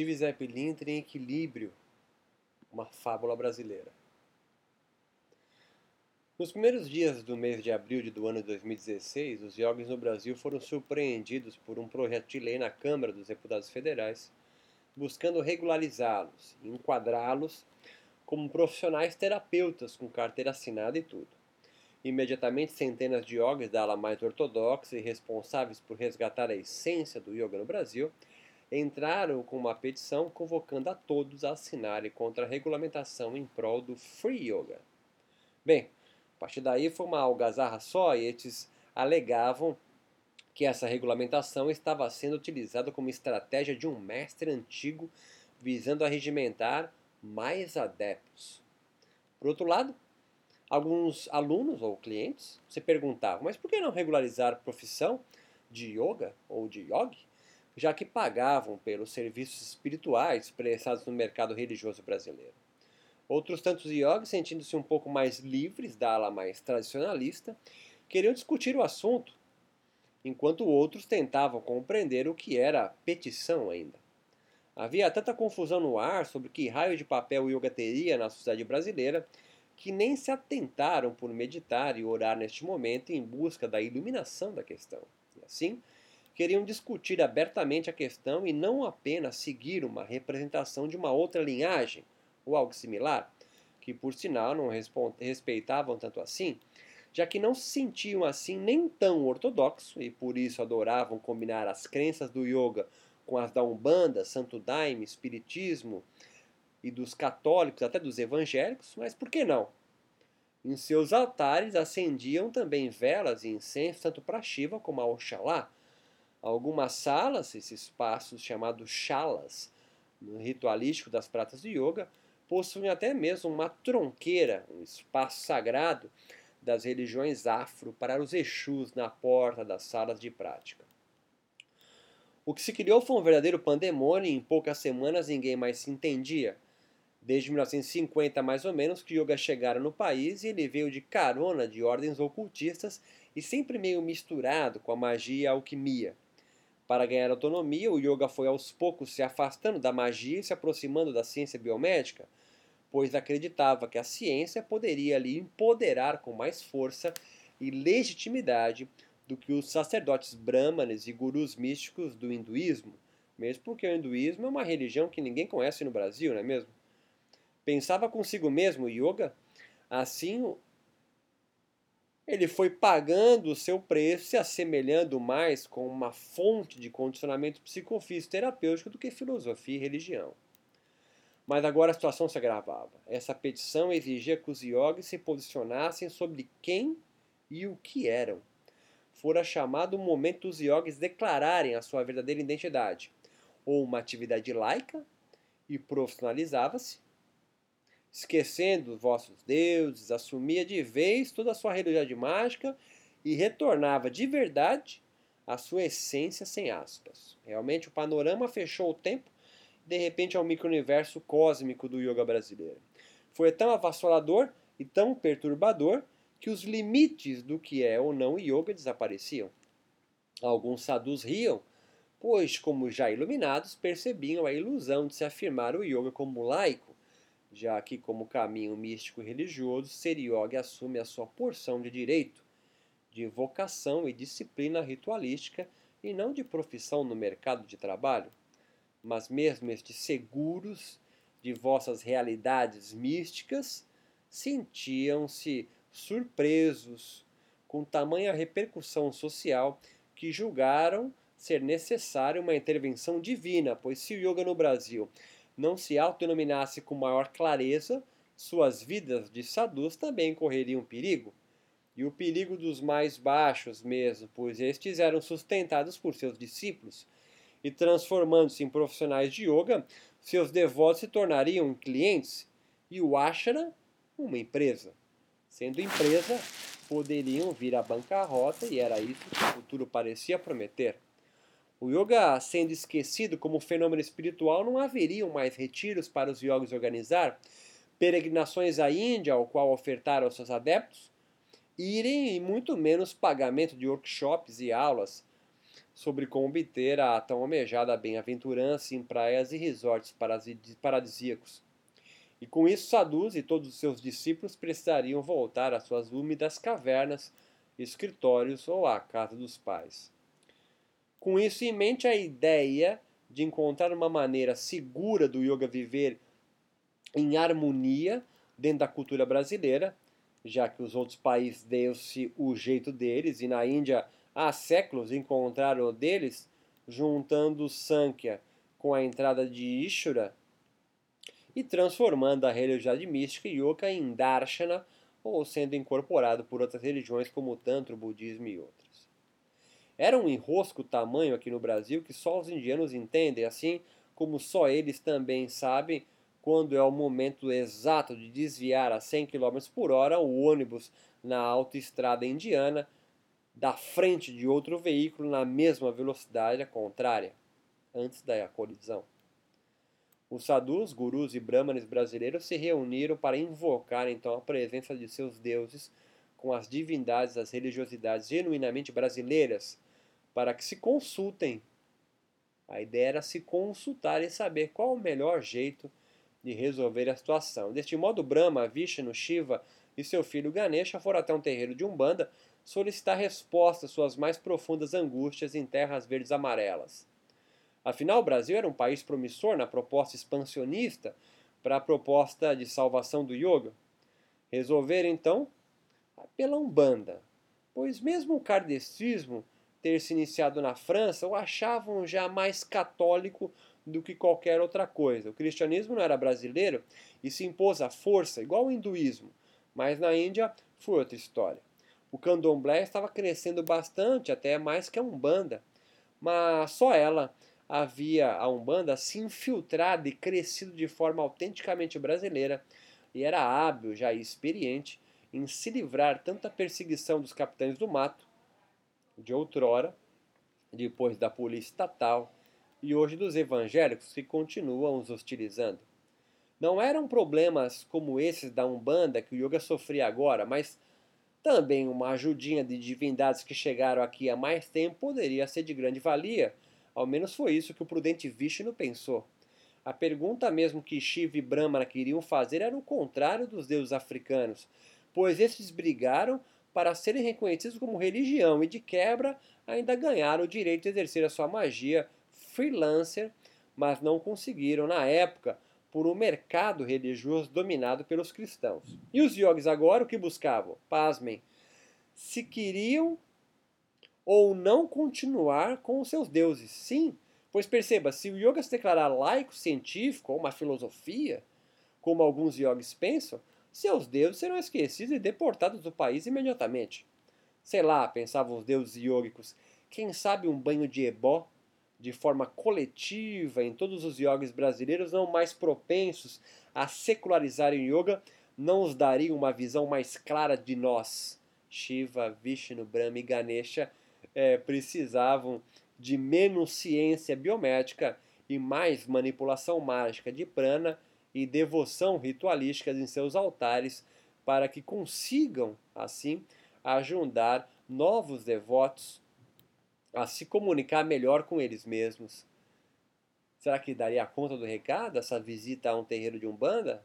Detetive Zé Pilintra em Equilíbrio, uma fábula brasileira. Nos primeiros dias do mês de abril do ano de 2016, os yogis no Brasil foram surpreendidos por um projeto de lei na Câmara dos Deputados Federais, buscando regularizá-los e enquadrá-los como profissionais terapeutas com carteira assinada e tudo. Imediatamente, centenas de yogis da ala mais ortodoxa e responsáveis por resgatar a essência do yoga no Brasil entraram com uma petição convocando a todos a assinarem contra a regulamentação em prol do Free Yoga. Bem, a partir daí foi uma algazarra só e eles alegavam que essa regulamentação estava sendo utilizada como estratégia de um mestre antigo visando arregimentar mais adeptos. Por outro lado, alguns alunos ou clientes se perguntavam, mas por que não regularizar a profissão de yoga ou de yogi? Já que pagavam pelos serviços espirituais prestados no mercado religioso brasileiro. Outros tantos yogis, sentindo-se um pouco mais livres da ala mais tradicionalista, queriam discutir o assunto, enquanto outros tentavam compreender o que era petição ainda. Havia tanta confusão no ar sobre que raio de papel o yoga teria na sociedade brasileira que nem se atentaram por meditar e orar neste momento em busca da iluminação da questão. E assim, queriam discutir abertamente a questão e não apenas seguir uma representação de uma outra linhagem ou algo similar, que por sinal não respeitavam tanto assim, já que não se sentiam assim nem tão ortodoxos e por isso adoravam combinar as crenças do yoga com as da Umbanda, Santo Daime, Espiritismo e dos católicos, até dos evangélicos, mas por que não? Em seus altares acendiam também velas e incenso tanto para Shiva como a Oxalá, Algumas salas, esses espaços chamados shalas, no ritualístico das pratas de yoga, possuem até mesmo uma tronqueira, um espaço sagrado das religiões afro para os Exus na porta das salas de prática. O que se criou foi um verdadeiro pandemônio e em poucas semanas ninguém mais se entendia. Desde 1950, mais ou menos, que yoga chegara no país e ele veio de carona de ordens ocultistas e sempre meio misturado com a magia e a alquimia. Para ganhar autonomia, o yoga foi aos poucos se afastando da magia e se aproximando da ciência biomédica, pois acreditava que a ciência poderia lhe empoderar com mais força e legitimidade do que os sacerdotes brahmanes e gurus místicos do hinduísmo, mesmo porque o hinduísmo é uma religião que ninguém conhece no Brasil, não é mesmo? Pensava consigo mesmo o yoga? Assim, ele foi pagando o seu preço, se assemelhando mais com uma fonte de condicionamento psicofísico terapêutico do que filosofia e religião. Mas agora a situação se agravava. Essa petição exigia que os yogis se posicionassem sobre quem e o que eram. Fora chamado o momento dos yogis declararem a sua verdadeira identidade, ou uma atividade laica, e profissionalizava-se, esquecendo os vossos deuses, assumia de vez toda a sua religião mágica e retornava de verdade à sua essência sem aspas. Realmente o panorama fechou o tempo de repente ao micro-universo cósmico do yoga brasileiro. Foi tão avassalador e tão perturbador que os limites do que é ou não yoga desapareciam. Alguns sadhus riam, pois, como já iluminados, percebiam a ilusão de se afirmar o yoga como laico já que, como caminho místico religioso, ser yoga assume a sua porção de direito, de vocação e disciplina ritualística e não de profissão no mercado de trabalho, mas mesmo estes seguros de vossas realidades místicas sentiam-se surpresos com tamanha repercussão social que julgaram ser necessária uma intervenção divina, pois se o yoga no Brasil não se autodenominasse com maior clareza, suas vidas de sadhus também correriam perigo. E o perigo dos mais baixos mesmo, pois estes eram sustentados por seus discípulos, e transformando-se em profissionais de yoga, seus devotos se tornariam clientes, e o ashram, uma empresa. Sendo empresa, poderiam vir à bancarrota, e era isso que o futuro parecia prometer. O yoga sendo esquecido como fenômeno espiritual, não haveriam mais retiros para os yogis organizar, peregrinações à Índia, ao qual ofertar aos seus adeptos, irem e muito menos pagamento de workshops e aulas sobre como obter a tão almejada bem-aventurança em praias e resorts paradisíacos. E com isso, Saduz e todos os seus discípulos precisariam voltar às suas úmidas cavernas, escritórios ou à casa dos pais. Com isso em mente, a ideia de encontrar uma maneira segura do yoga viver em harmonia dentro da cultura brasileira, já que os outros países deu-se o jeito deles, e na Índia há séculos encontraram o deles, juntando Sankhya com a entrada de Ishura e transformando a religião mística yoga em Darshana, ou sendo incorporado por outras religiões como o Tantra, o budismo e outras. Era um enrosco tamanho aqui no Brasil que só os indianos entendem, assim como só eles também sabem quando é o momento exato de desviar a 100 km por hora o ônibus na autoestrada indiana da frente de outro veículo na mesma velocidade contrária, antes da colisão. Os sadhus, gurus e brahmanes brasileiros se reuniram para invocar então a presença de seus deuses com as divindades das religiosidades genuinamente brasileiras, para que se consultem. A ideia era se consultar e saber qual o melhor jeito de resolver a situação. Deste modo, Brahma, Vishnu, Shiva e seu filho Ganesha foram até um terreiro de Umbanda solicitar resposta às suas mais profundas angústias em terras verdes amarelas. Afinal, o Brasil era um país promissor na proposta expansionista para a proposta de salvação do yoga. Resolver então pela Umbanda, pois mesmo o kardecismo ter se iniciado na França o achavam já mais católico do que qualquer outra coisa. O cristianismo não era brasileiro e se impôs à força, igual o hinduísmo, mas na Índia foi outra história. O candomblé estava crescendo bastante, até mais que a Umbanda, mas só ela havia a Umbanda se infiltrado e crescido de forma autenticamente brasileira e era hábil, já experiente, em se livrar tanto da perseguição dos capitães do mato de outrora, depois da polícia estatal e hoje dos evangélicos que continuam os hostilizando. Não eram problemas como esses da Umbanda que o yoga sofria agora, mas também uma ajudinha de divindades que chegaram aqui há mais tempo poderia ser de grande valia. Ao menos foi isso que o prudente Vishnu pensou. A pergunta mesmo que Shiva e Brahma queriam fazer era o contrário dos deuses africanos, pois esses brigaram para serem reconhecidos como religião e, de quebra, ainda ganharam o direito de exercer a sua magia freelancer, mas não conseguiram, na época, por um mercado religioso dominado pelos cristãos. E os yogis agora o que buscavam? Pasmem. Se queriam ou não continuar com os seus deuses. Sim, pois perceba, se o yoga se declarar laico, científico ou uma filosofia, como alguns yogis pensam, seus deuses serão esquecidos e deportados do país imediatamente. Sei lá, pensavam os deuses iógicos, quem sabe um banho de ebó, de forma coletiva, em todos os yogis brasileiros não mais propensos a secularizarem o yoga, não os daria uma visão mais clara de nós. Shiva, Vishnu, Brahma e Ganesha é, precisavam de menos ciência biomédica e mais manipulação mágica de prana e devoção ritualísticas em seus altares para que consigam, assim, ajudar novos devotos a se comunicar melhor com eles mesmos. Será que daria conta do recado essa visita a um terreiro de Umbanda?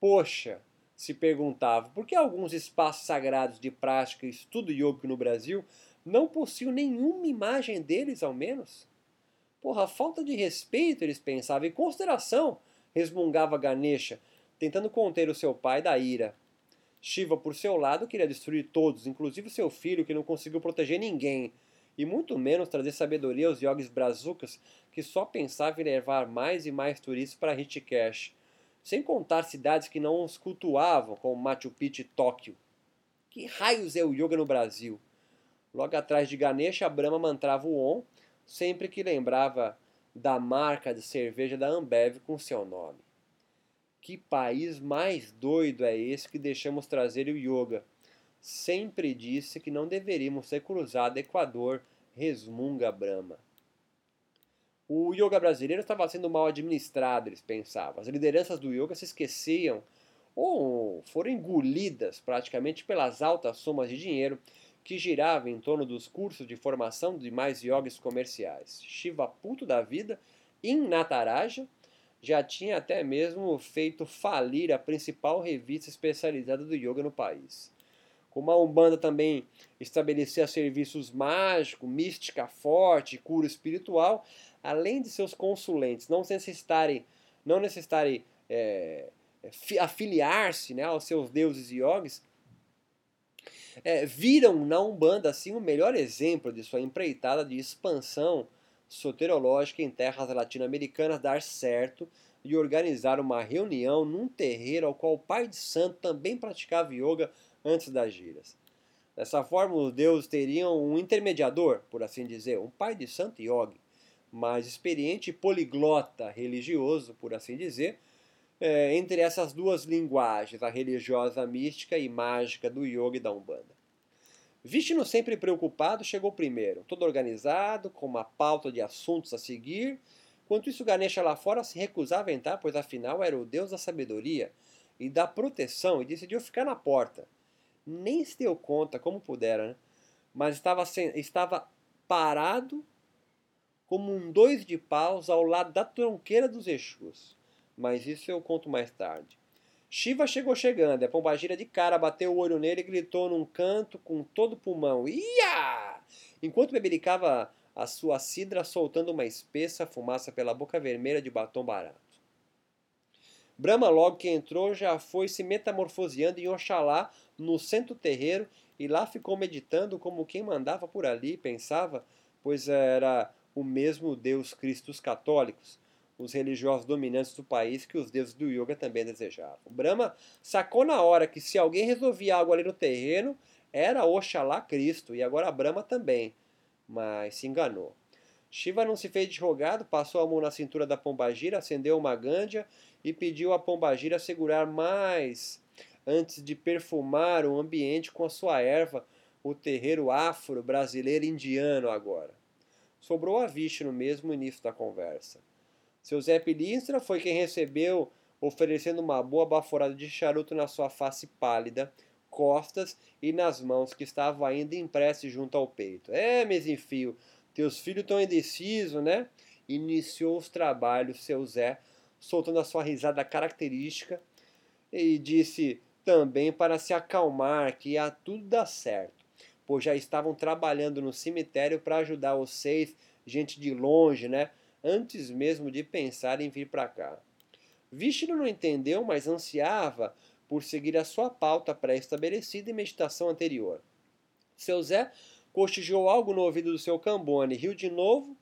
Poxa, se perguntava, por que alguns espaços sagrados de prática e estudo yoga no Brasil não possuem nenhuma imagem deles, ao menos? Porra, falta de respeito, eles pensavam, e consideração resmungava Ganesha, tentando conter o seu pai da ira. Shiva, por seu lado, queria destruir todos, inclusive seu filho, que não conseguiu proteger ninguém, e muito menos trazer sabedoria aos yogis brazucas, que só pensavam em levar mais e mais turistas para Rishikesh, sem contar cidades que não os cultuavam, como Machu Picchu e Tóquio. Que raios é o yoga no Brasil? Logo atrás de Ganesha, Brahma mantrava o Om, sempre que lembrava da marca de cerveja da Ambev com seu nome. Que país mais doido é esse que deixamos trazer o yoga? Sempre disse que não deveríamos ser cruzado Equador, resmunga Brahma. O yoga brasileiro estava sendo mal administrado, eles pensavam. As lideranças do yoga se esqueciam ou foram engolidas praticamente pelas altas somas de dinheiro que girava em torno dos cursos de formação de mais yogis comerciais. Shiva, puto da vida, em Nataraja, já tinha até mesmo feito falir a principal revista especializada do yoga no país. Como a Umbanda também estabelecia serviços mágicos, mística forte, cura espiritual, além de seus consulentes não necessitarem, não necessitarem é, afiliar-se né, aos seus deuses yogis, é, viram na Umbanda assim o melhor exemplo de sua empreitada de expansão soterológica em terras latino-americanas dar certo e organizar uma reunião num terreiro ao qual o pai de santo também praticava yoga antes das giras. Dessa forma, os deuses teriam um intermediador, por assim dizer, um pai de santo yogi, mais experiente e poliglota religioso, por assim dizer, é, entre essas duas linguagens, a religiosa mística e mágica do yoga e da umbanda. Vishnu, sempre preocupado, chegou primeiro, todo organizado, com uma pauta de assuntos a seguir. Enquanto isso, Ganesha lá fora se recusava a entrar, pois afinal era o deus da sabedoria e da proteção e decidiu ficar na porta. Nem se deu conta, como pudera, né? mas estava, estava parado como um dois de paus ao lado da tronqueira dos Exus. Mas isso eu conto mais tarde. Shiva chegou chegando, a pombagira de cara bateu o olho nele e gritou num canto com todo o pulmão: Ia! Enquanto bebericava a sua cidra, soltando uma espessa fumaça pela boca vermelha de batom barato. Brahma, logo que entrou, já foi se metamorfoseando em Oxalá no centro terreiro e lá ficou meditando como quem mandava por ali, pensava, pois era o mesmo Deus Cristo dos católicos, os religiosos dominantes do país que os deuses do yoga também desejavam. Brahma sacou na hora que se alguém resolvia algo ali no terreno, era Oxalá Cristo, e agora Brahma também, mas se enganou. Shiva não se fez de rogado, passou a mão na cintura da pombagira, acendeu uma gândia e pediu à pombagira segurar mais antes de perfumar o ambiente com a sua erva, o terreiro afro brasileiro indiano agora. Sobrou a Vishnu no mesmo início da conversa. Seu Zé Pilistra foi quem recebeu, oferecendo uma boa baforada de charuto na sua face pálida, costas e nas mãos que estavam ainda impressas junto ao peito. É, mesinfio, teus filhos estão indecisos, né? Iniciou os trabalhos seu Zé, soltando a sua risada característica, e disse também para se acalmar que ia tudo dar certo, pois já estavam trabalhando no cemitério para ajudar os seis, gente de longe, né? Antes mesmo de pensar em vir para cá. Vishnu não entendeu, mas ansiava por seguir a sua pauta pré-estabelecida em meditação anterior. Seu Zé cochilou algo no ouvido do seu cambone, riu de novo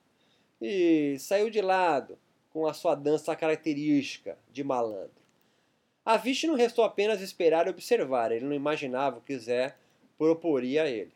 e saiu de lado com a sua dança característica de malandro. A Vishnu restou apenas esperar e observar, ele não imaginava o que Zé proporia a ele.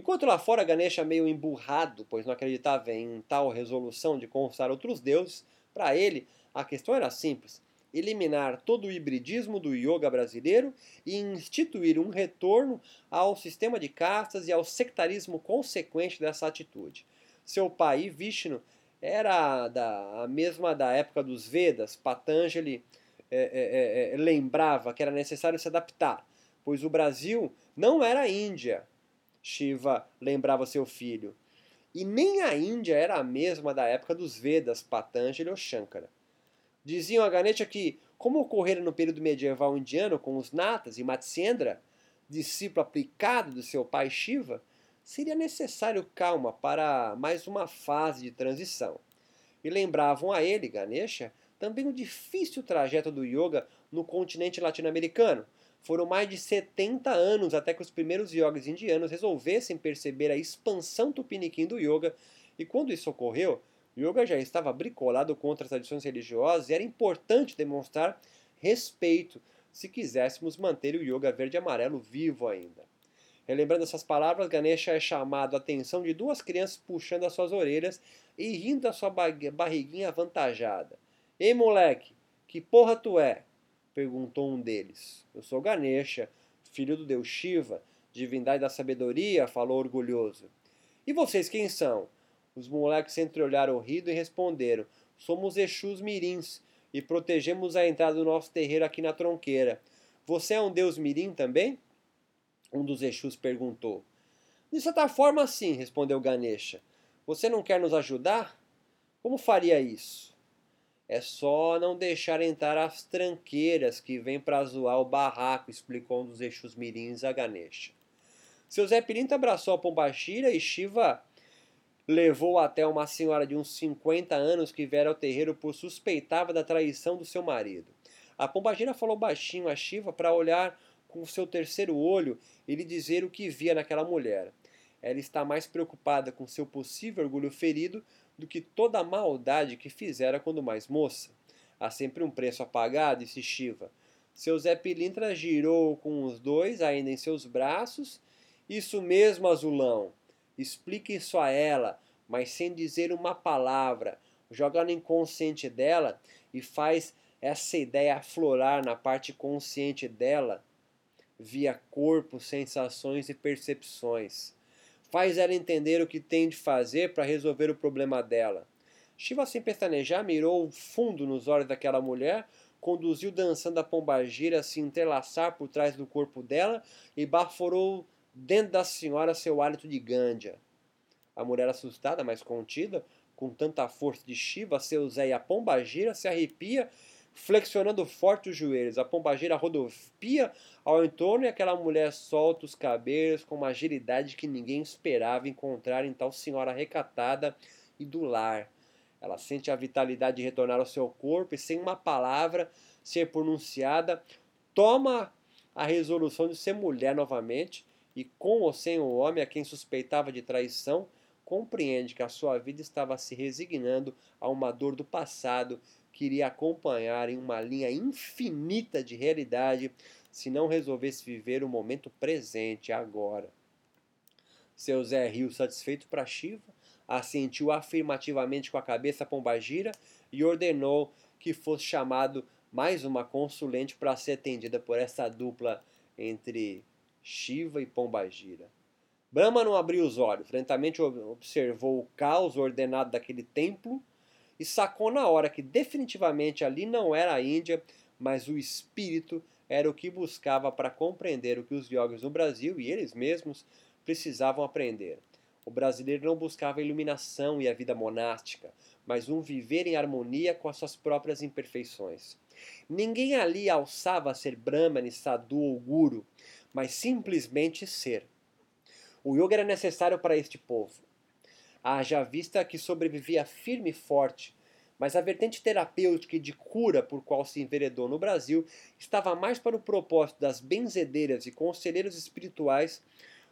Enquanto lá fora Ganesha meio emburrado, pois não acreditava em tal resolução de conquistar outros deuses, para ele a questão era simples: eliminar todo o hibridismo do yoga brasileiro e instituir um retorno ao sistema de castas e ao sectarismo consequente dessa atitude. Seu pai, Vishnu, era da, a mesma da época dos Vedas. Patanjali é, é, é, lembrava que era necessário se adaptar, pois o Brasil não era a Índia, Shiva lembrava seu filho. E nem a Índia era a mesma da época dos Vedas, Patanjali ou Shankara. Diziam a Ganesha que, como ocorrera no período medieval indiano com os Natas e Matsyendra, discípulo aplicado do seu pai Shiva, seria necessário calma para mais uma fase de transição. E lembravam a ele, Ganesha, também o difícil trajeto do yoga no continente latino-americano, foram mais de 70 anos até que os primeiros yogis indianos resolvessem perceber a expansão tupiniquim do yoga, e quando isso ocorreu, o yoga já estava bricolado contra as tradições religiosas e era importante demonstrar respeito se quiséssemos manter o yoga verde e amarelo vivo ainda. Relembrando essas palavras, Ganesha é chamado a atenção de duas crianças puxando as suas orelhas e rindo da sua barriguinha avantajada. Ei, moleque, que porra tu é? Perguntou um deles. Eu sou Ganesha, filho do deus Shiva, divindade da sabedoria, falou orgulhoso. E vocês quem são? Os moleques entreolharam rido e responderam: Somos Exus Mirins e protegemos a entrada do nosso terreiro aqui na tronqueira. Você é um deus Mirim também? Um dos Exus perguntou. De certa forma, sim, respondeu Ganesha. Você não quer nos ajudar? Como faria isso? É só não deixar entrar as tranqueiras que vêm para zoar o barraco, explicou um dos eixos mirins a Ganesha. Seu Zé Pirinta abraçou a Pombagira e Shiva levou até uma senhora de uns 50 anos que viera ao terreiro por suspeitava da traição do seu marido. A Pombagira falou baixinho a Shiva para olhar com seu terceiro olho e lhe dizer o que via naquela mulher. Ela está mais preocupada com seu possível orgulho ferido do que toda a maldade que fizera quando mais moça. Há sempre um preço a pagar, disse Shiva. Seu Zé Pilintra girou com os dois ainda em seus braços. Isso mesmo, azulão. Explique isso a ela, mas sem dizer uma palavra. Joga no inconsciente dela e faz essa ideia aflorar na parte consciente dela, via corpo, sensações e percepções. Faz ela entender o que tem de fazer para resolver o problema dela. Shiva, sem pestanejar, mirou fundo nos olhos daquela mulher, conduziu dançando a pombagira a se entrelaçar por trás do corpo dela e baforou dentro da senhora seu hálito de gândia. A mulher assustada, mas contida, com tanta força de Shiva, seu Zé e a pombagira, se arrepia flexionando forte os joelhos. A pombageira rodopia ao entorno e aquela mulher solta os cabelos com uma agilidade que ninguém esperava encontrar em tal senhora recatada e do lar. Ela sente a vitalidade retornar ao seu corpo e, sem uma palavra ser pronunciada, toma a resolução de ser mulher novamente e, com ou sem o homem a quem suspeitava de traição, compreende que a sua vida estava se resignando a uma dor do passado que iria acompanhar em uma linha infinita de realidade se não resolvesse viver o momento presente agora. Seu Zé riu satisfeito para Shiva, assentiu afirmativamente com a cabeça pombagira e ordenou que fosse chamado mais uma consulente para ser atendida por essa dupla entre Shiva e Pombagira. Brahma não abriu os olhos, lentamente observou o caos ordenado daquele templo e sacou na hora que definitivamente ali não era a Índia, mas o espírito era o que buscava para compreender o que os yogis no Brasil e eles mesmos precisavam aprender. O brasileiro não buscava a iluminação e a vida monástica, mas um viver em harmonia com as suas próprias imperfeições. Ninguém ali alçava a ser Brahmani, Sadhu ou Guru, mas simplesmente ser. O yoga era necessário para este povo haja vista que sobrevivia firme e forte, mas a vertente terapêutica e de cura por qual se enveredou no Brasil estava mais para o propósito das benzedeiras e conselheiros espirituais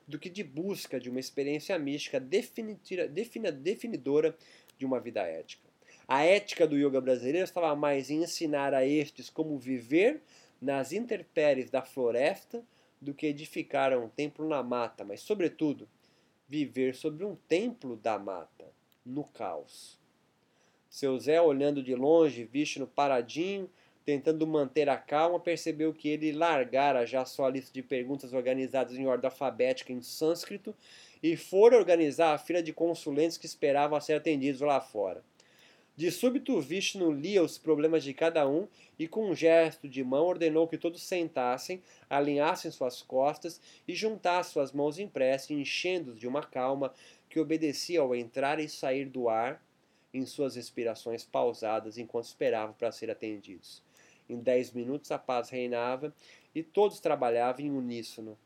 do que de busca de uma experiência mística definidora de uma vida ética. A ética do yoga brasileiro estava mais em ensinar a estes como viver nas intempéries da floresta do que edificar um templo na mata, mas, sobretudo, viver sobre um templo da mata, no caos. Seu Zé, olhando de longe, Vishnu paradinho, tentando manter a calma, percebeu que ele largara já sua lista de perguntas organizadas em ordem alfabética em sânscrito e fora organizar a fila de consulentes que esperavam ser atendidos lá fora. De súbito, Vishnu lia os problemas de cada um e, com um gesto de mão, ordenou que todos sentassem, alinhassem suas costas e juntassem suas mãos em prece, enchendo-os de uma calma que obedecia ao entrar e sair do ar em suas respirações pausadas enquanto esperavam para ser atendidos. Em dez minutos a paz reinava e todos trabalhavam em uníssono.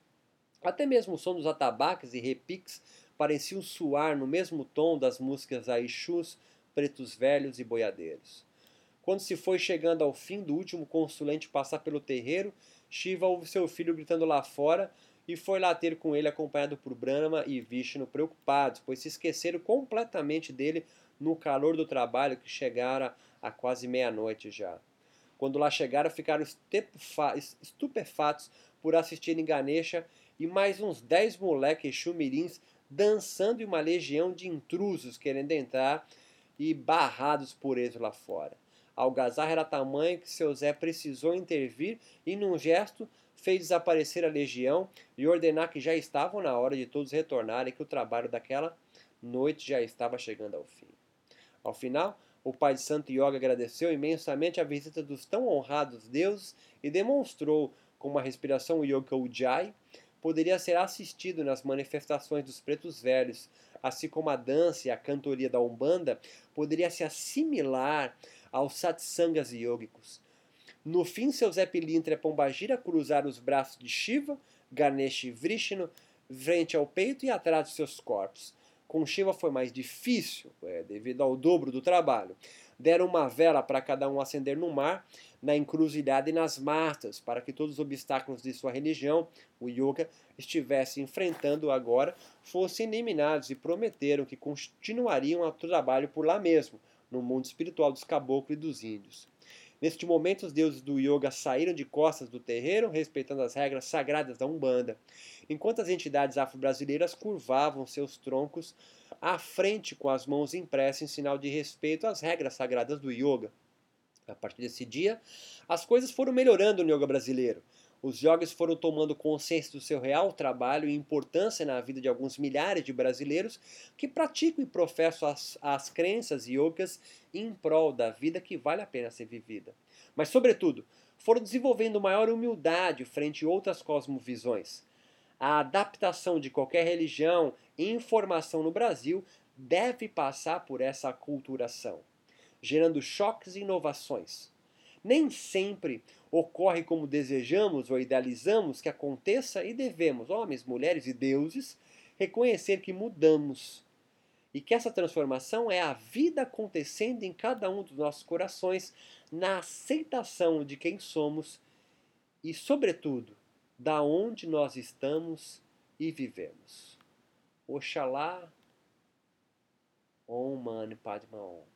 Até mesmo o som dos atabaques e repiques pareciam soar no mesmo tom das músicas aixus pretos velhos e boiadeiros. Quando se foi chegando ao fim do último consulente passar pelo terreiro, Shiva ouve seu filho gritando lá fora e foi lá ter com ele acompanhado por Brahma e Vishnu preocupados, pois se esqueceram completamente dele no calor do trabalho que chegara a quase meia-noite já. Quando lá chegaram, ficaram estupefatos por assistirem Ganesha e mais uns dez moleques chumirins dançando em uma legião de intrusos querendo entrar e barrados por eles lá fora. A algazarra era tamanho que seu Zé precisou intervir e, num gesto, fez desaparecer a legião e ordenar que já estavam na hora de todos retornarem, que o trabalho daquela noite já estava chegando ao fim. Ao final, o pai de Santo Yoga agradeceu imensamente a visita dos tão honrados deuses e demonstrou, com uma respiração yoga ujjayi, poderia ser assistido nas manifestações dos pretos velhos, assim como a dança e a cantoria da Umbanda poderia se assimilar aos satsangas yogicos. No fim, seu Zé Pilintra e Pombagira cruzaram os braços de Shiva, Ganesh e Vrishnu frente ao peito e atrás de seus corpos. Com Shiva foi mais difícil, é, devido ao dobro do trabalho. Deram uma vela para cada um acender no mar, na encruzilhada e nas matas, para que todos os obstáculos de sua religião, o yoga, estivesse enfrentando agora, fossem eliminados e prometeram que continuariam o trabalho por lá mesmo, no mundo espiritual dos caboclos e dos índios. Neste momento, os deuses do yoga saíram de costas do terreiro, respeitando as regras sagradas da Umbanda, enquanto as entidades afro-brasileiras curvavam seus troncos à frente com as mãos impressas em sinal de respeito às regras sagradas do yoga. A partir desse dia, as coisas foram melhorando no yoga brasileiro. Os yogis foram tomando consciência do seu real trabalho e importância na vida de alguns milhares de brasileiros que praticam e professam as, as crenças yogas em prol da vida que vale a pena ser vivida. Mas, sobretudo, foram desenvolvendo maior humildade frente a outras cosmovisões. A adaptação de qualquer religião e informação no Brasil deve passar por essa aculturação, gerando choques e inovações. Nem sempre ocorre como desejamos ou idealizamos que aconteça e devemos, homens, mulheres e deuses, reconhecer que mudamos e que essa transformação é a vida acontecendo em cada um dos nossos corações, na aceitação de quem somos e, sobretudo, da onde nós estamos e vivemos. Oxalá Om Mani Padma Om.